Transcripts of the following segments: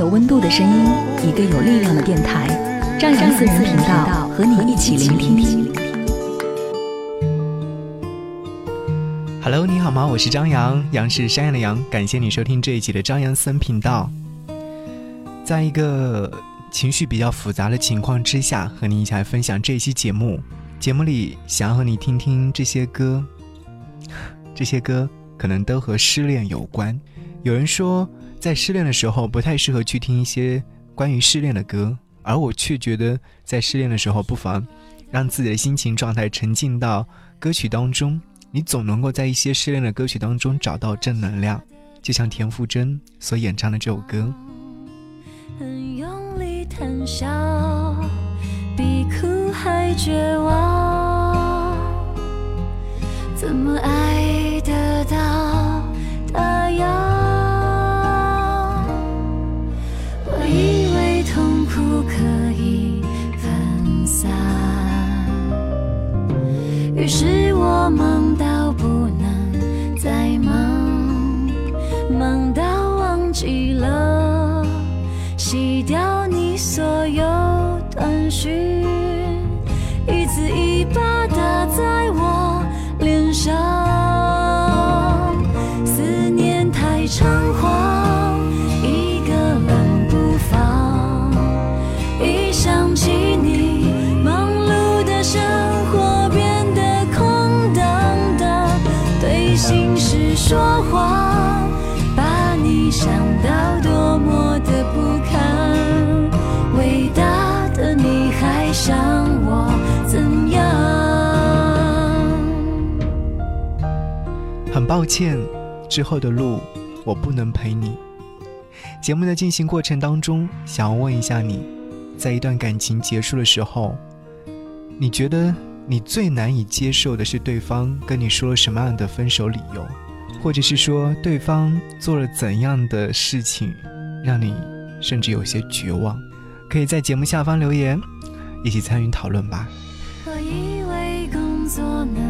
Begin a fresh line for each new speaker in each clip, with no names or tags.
有
温度的声音，一个有力量的电台，张扬私人频道和你一起聆听。
Hello，你好吗？我是张扬，杨是山羊的羊。感谢你收听这一期的张扬私人频道。在一个情绪比较复杂的情况之下，和你一起来分享这一期节目。节目里想要和你听听这些歌，这些歌可能都和失恋有关。有人说，在失恋的时候不太适合去听一些关于失恋的歌，而我却觉得，在失恋的时候不妨让自己的心情状态沉浸到歌曲当中。你总能够在一些失恋的歌曲当中找到正能量，就像田馥甄所演唱的这首歌。
很用力谈笑，比哭还绝望。怎么爱得到他要？散，于是我
们抱歉，之后的路我不能陪你。节目的进行过程当中，想要问一下你，在一段感情结束的时候，你觉得你最难以接受的是对方跟你说了什么样的分手理由，或者是说对方做了怎样的事情，让你甚至有些绝望？可以在节目下方留言，一起参与讨论吧。
我以为工作能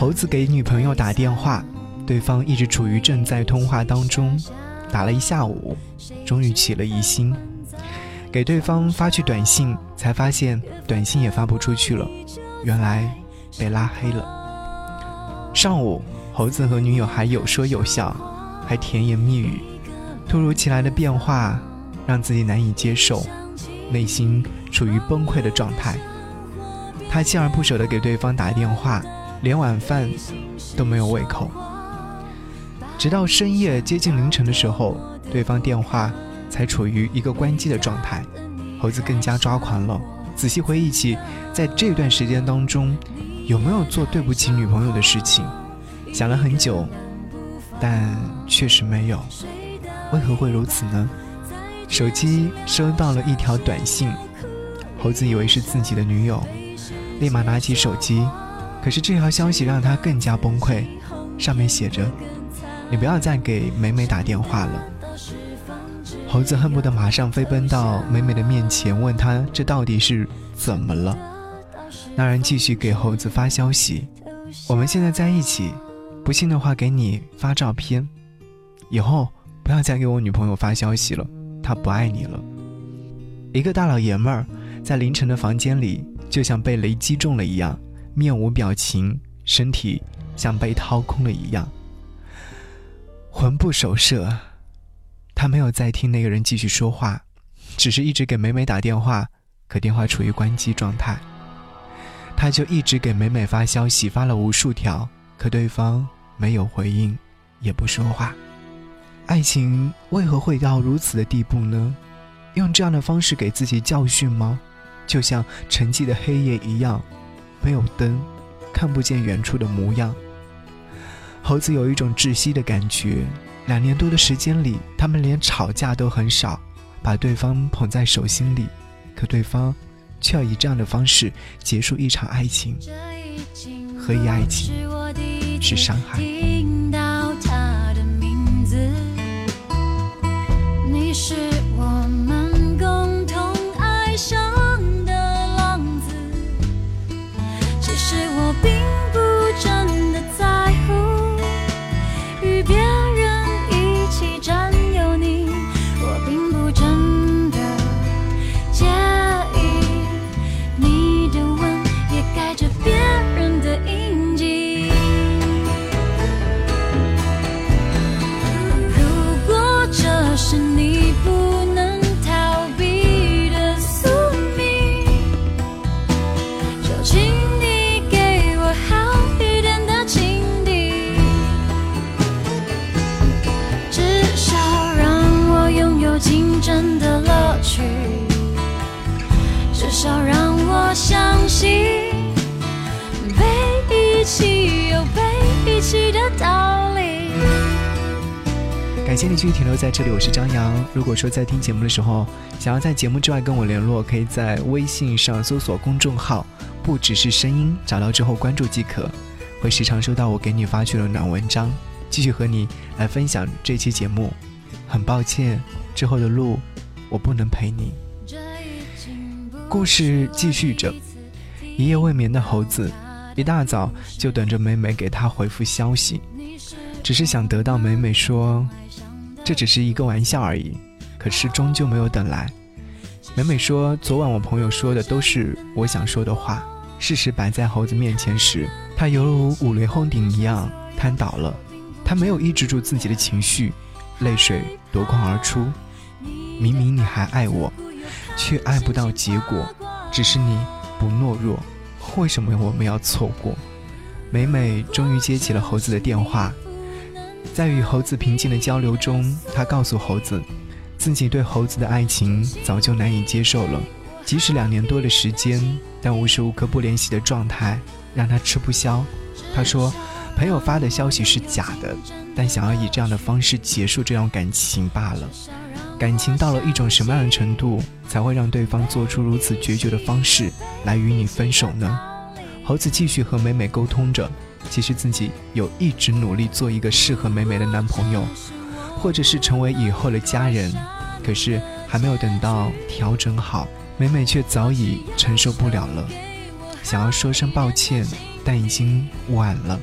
猴子给女朋友打电话，对方一直处于正在通话当中，打了一下午，终于起了疑心，给对方发去短信，才发现短信也发不出去了，原来被拉黑了。上午，猴子和女友还有说有笑，还甜言蜜语，突如其来的变化让自己难以接受，内心处于崩溃的状态。他锲而不舍地给对方打电话，连晚饭都没有胃口。直到深夜接近凌晨的时候，对方电话才处于一个关机的状态。猴子更加抓狂了，仔细回忆起在这段时间当中有没有做对不起女朋友的事情，想了很久，但确实没有。为何会如此呢？手机收到了一条短信，猴子以为是自己的女友。立马拿起手机，可是这条消息让他更加崩溃。上面写着：“你不要再给美美打电话了。”猴子恨不得马上飞奔到美美的面前，问她这到底是怎么了。那人继续给猴子发消息：“我们现在在一起，不信的话给你发照片。以后不要再给我女朋友发消息了，她不爱你了。”一个大老爷们儿在凌晨的房间里。就像被雷击中了一样，面无表情，身体像被掏空了一样，魂不守舍。他没有再听那个人继续说话，只是一直给美美打电话，可电话处于关机状态。他就一直给美美发消息，发了无数条，可对方没有回应，也不说话。爱情为何会到如此的地步呢？用这样的方式给自己教训吗？就像沉寂的黑夜一样，没有灯，看不见远处的模样。猴子有一种窒息的感觉。两年多的时间里，他们连吵架都很少，把对方捧在手心里。可对方却要以这样的方式结束一场爱情。何以爱情是伤害？
你是至少让我相信被遗弃有被遗弃的道理。
感谢你继续停留在这里，我是张扬。如果说在听节目的时候，想要在节目之外跟我联络，可以在微信上搜索公众号“不只是声音”，找到之后关注即可，会时常收到我给你发去的暖文章，继续和你来分享这期节目。很抱歉，之后的路我不能陪你。故事继续着，一夜未眠的猴子，一大早就等着美美给他回复消息，只是想得到美美说。这只是一个玩笑而已，可是终究没有等来。美美说：“昨晚我朋友说的都是我想说的话。”事实摆在猴子面前时，他犹如五雷轰顶一样瘫倒了。他没有抑制住自己的情绪，泪水夺眶而出。明明你还爱我，却爱不到结果，只是你不懦弱。为什么我们要错过？美美终于接起了猴子的电话。在与猴子平静的交流中，她告诉猴子，自己对猴子的爱情早就难以接受了。即使两年多的时间，但无时无刻不联系的状态让她吃不消。她说，朋友发的消息是假的，但想要以这样的方式结束这段感情罢了。感情到了一种什么样的程度，才会让对方做出如此决绝的方式来与你分手呢？猴子继续和美美沟通着。其实自己有一直努力做一个适合美美的男朋友，或者是成为以后的家人，可是还没有等到调整好，美美却早已承受不了了，想要说声抱歉，但已经晚了。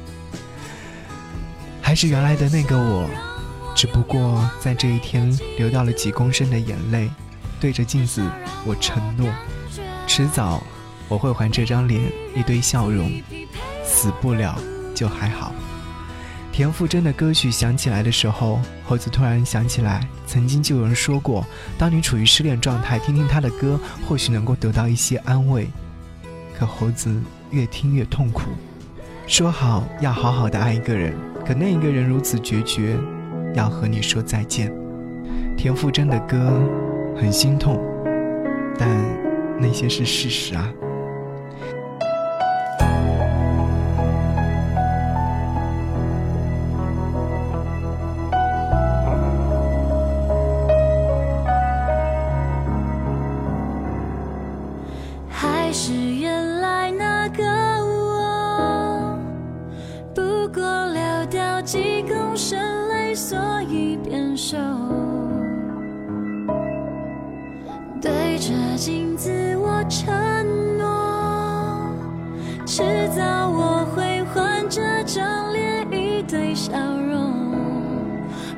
还是原来的那个我，只不过在这一天流掉了几公升的眼泪，对着镜子我承诺，迟早我会还这张脸一堆笑容。死不了就还好。田馥甄的歌曲响起来的时候，猴子突然想起来，曾经就有人说过，当你处于失恋状态，听听他的歌，或许能够得到一些安慰。可猴子越听越痛苦，说好要好好的爱一个人，可那一个人如此决绝，要和你说再见。田馥甄的歌很心痛，但那些是事实啊。
笑容，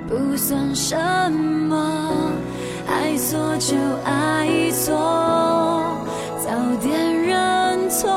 不算什么，爱错就爱错。早点认错，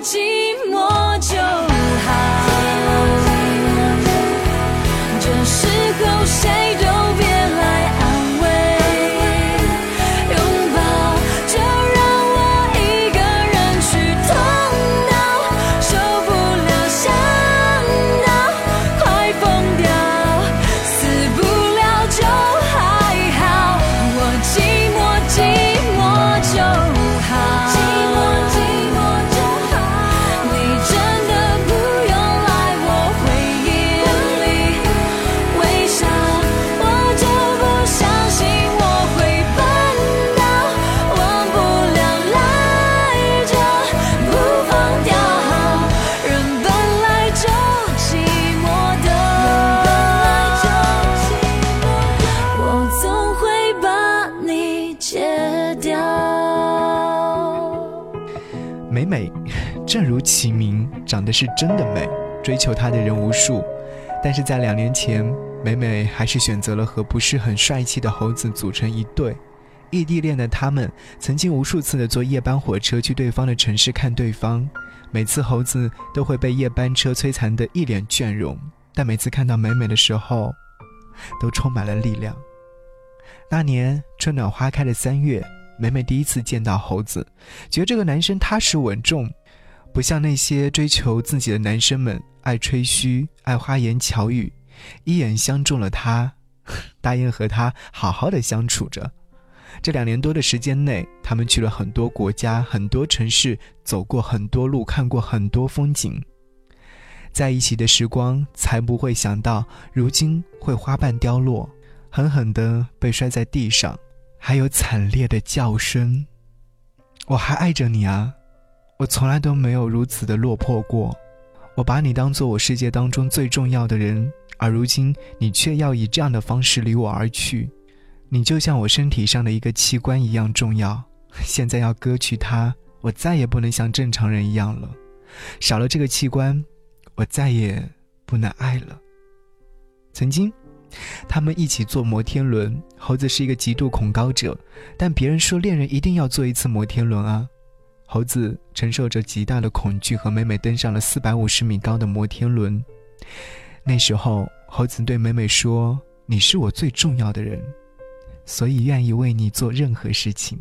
Jesus. 正如其名，长得是真的美，追求她的人无数。但是在两年前，美美还是选择了和不是很帅气的猴子组成一对。异地恋的他们，曾经无数次的坐夜班火车去对方的城市看对方，每次猴子都会被夜班车摧残得一脸倦容，但每次看到美美的时候，都充满了力量。那年春暖花开的三月，美美第一次见到猴子，觉得这个男生踏实稳重，不像那些追求自己的男生们爱吹嘘、爱花言巧语，一眼相中了他，答应和他好好的相处着。这两年多的时间内，他们去了很多国家、很多城市，走过很多路，看过很多风景。在一起的时光，才不会想到如今会花瓣凋落，狠狠地被摔在地上，还有惨烈的叫声。我还爱着你啊，我从来都没有如此的落魄过。我把你当做我世界当中最重要的人，而如今你却要以这样的方式离我而去。你就像我身体上的一个器官一样重要，现在要割去它，我再也不能像正常人一样了。少了这个器官，我再也不能爱了。曾经，他们一起坐摩天轮。猴子是一个极度恐高者，但别人说恋人一定要坐一次摩天轮啊。猴子承受着极大的恐惧，和美美登上了四百五十米高的摩天轮。那时候，猴子对美美说：“你是我最重要的人。”所以愿意为你做任何事情。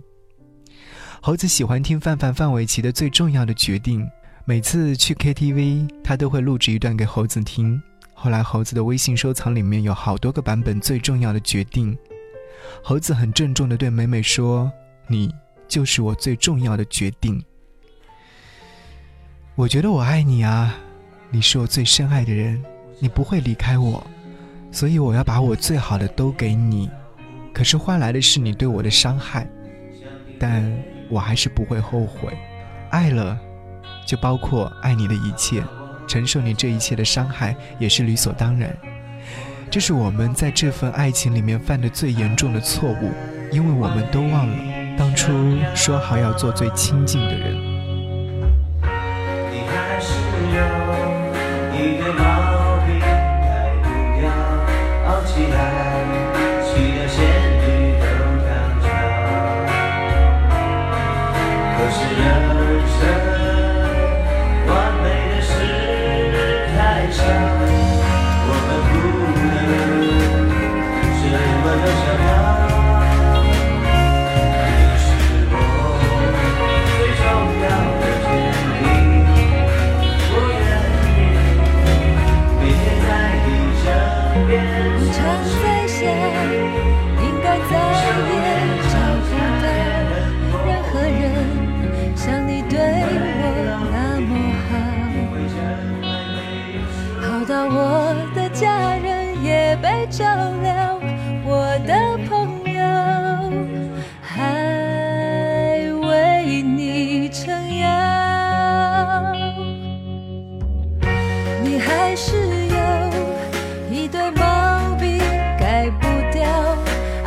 猴子喜欢听范范范玮琪的《最重要的决定》，每次去 KTV，他都会录制一段给猴子听。后来，猴子的微信收藏里面有好多个版本《最重要的决定》。猴子很郑重地对美美说：“你就是我最重要的决定。”我觉得我爱你啊，你是我最深爱的人，你不会离开我，所以我要把我最好的都给你。可是换来的是你对我的伤害，但我还是不会后悔。爱了，就包括爱你的一切，承受你这一切的伤害也是理所当然。这是我们在这份爱情里面犯的最严重的错误，因为我们都忘了当初说好要做最亲近的人。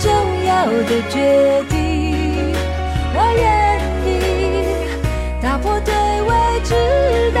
重要的决定，我愿意打破对未知的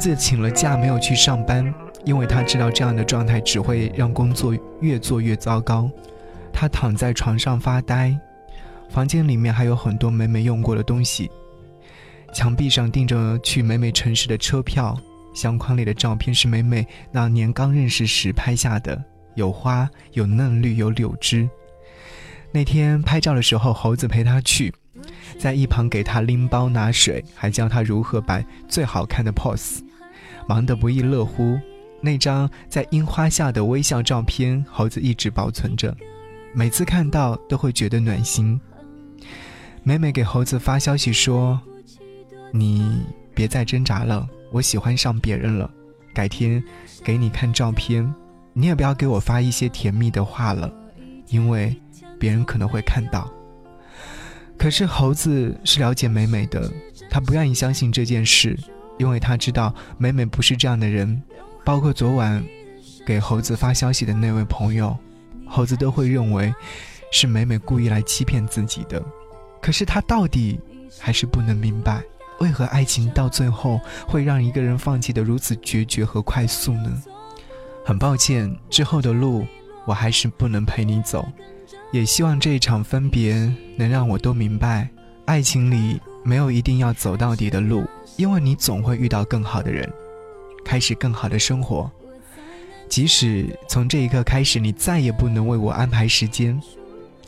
子请了假没有去上班，因为他知道这样的状态只会让工作越做越糟糕。他躺在床上发呆，房间里面还有很多美美用过的东西，墙壁上钉着去美美城市的车票，相框里的照片是美美那年刚认识时拍下的，有花，有嫩绿，有柳枝。那天拍照的时候，猴子陪他去，在一旁给他拎包拿水，还教他如何摆最好看的 pose，忙得不亦乐乎。那张在樱花下的微笑照片，猴子一直保存着，每次看到都会觉得暖心。美美给猴子发消息说：“你别再挣扎了，我喜欢上别人了，改天给你看照片，你也不要给我发一些甜蜜的话了，因为别人可能会看到。”可是猴子是了解美美的，他不愿意相信这件事，因为他知道美美不是这样的人。包括昨晚给猴子发消息的那位朋友，猴子都会认为是美美故意来欺骗自己的。可是他到底还是不能明白，为何爱情到最后会让一个人放弃的如此决绝和快速呢？很抱歉，之后的路我还是不能陪你走。也希望这一场分别能让我都明白，爱情里没有一定要走到底的路，因为你总会遇到更好的人，开始更好的生活。即使从这一刻开始，你再也不能为我安排时间，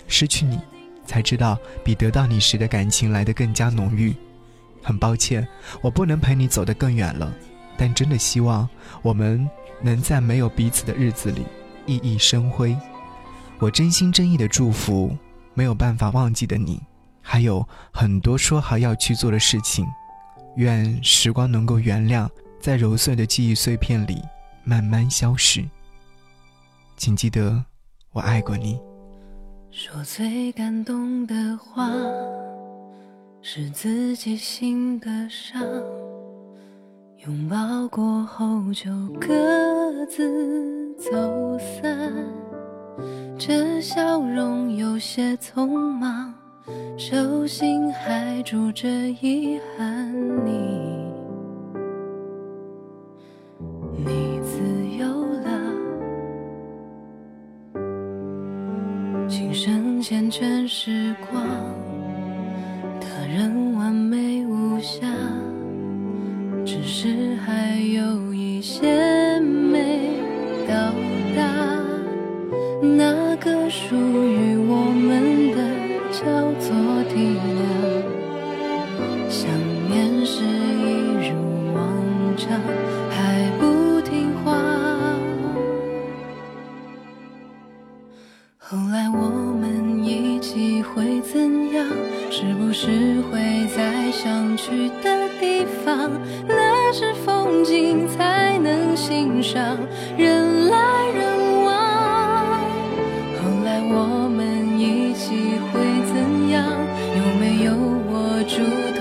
失去你，才知道比得到你时的感情来得更加浓郁。很抱歉，我不能陪你走得更远了，但真的希望我们能在没有彼此的日子里熠熠生辉。我真心真意的祝福，没有办法忘记的你，还有很多说好要去做的事情。愿时光能够原谅，在揉碎的记忆碎片里慢慢消逝。请记得，我爱过你。
说最感动的话，是自己心的伤。拥抱过后就各自走散，这笑容有些匆忙，手心还住着遗憾。你，你自由了。琴声缱绻时光，他人完美无瑕，只是还有一些握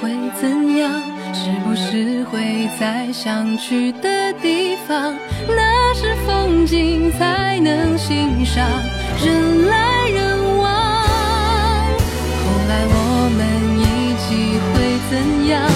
会怎样？是不是会在想去的地方？那是风景才能欣赏人来人往。后来我们一起会怎样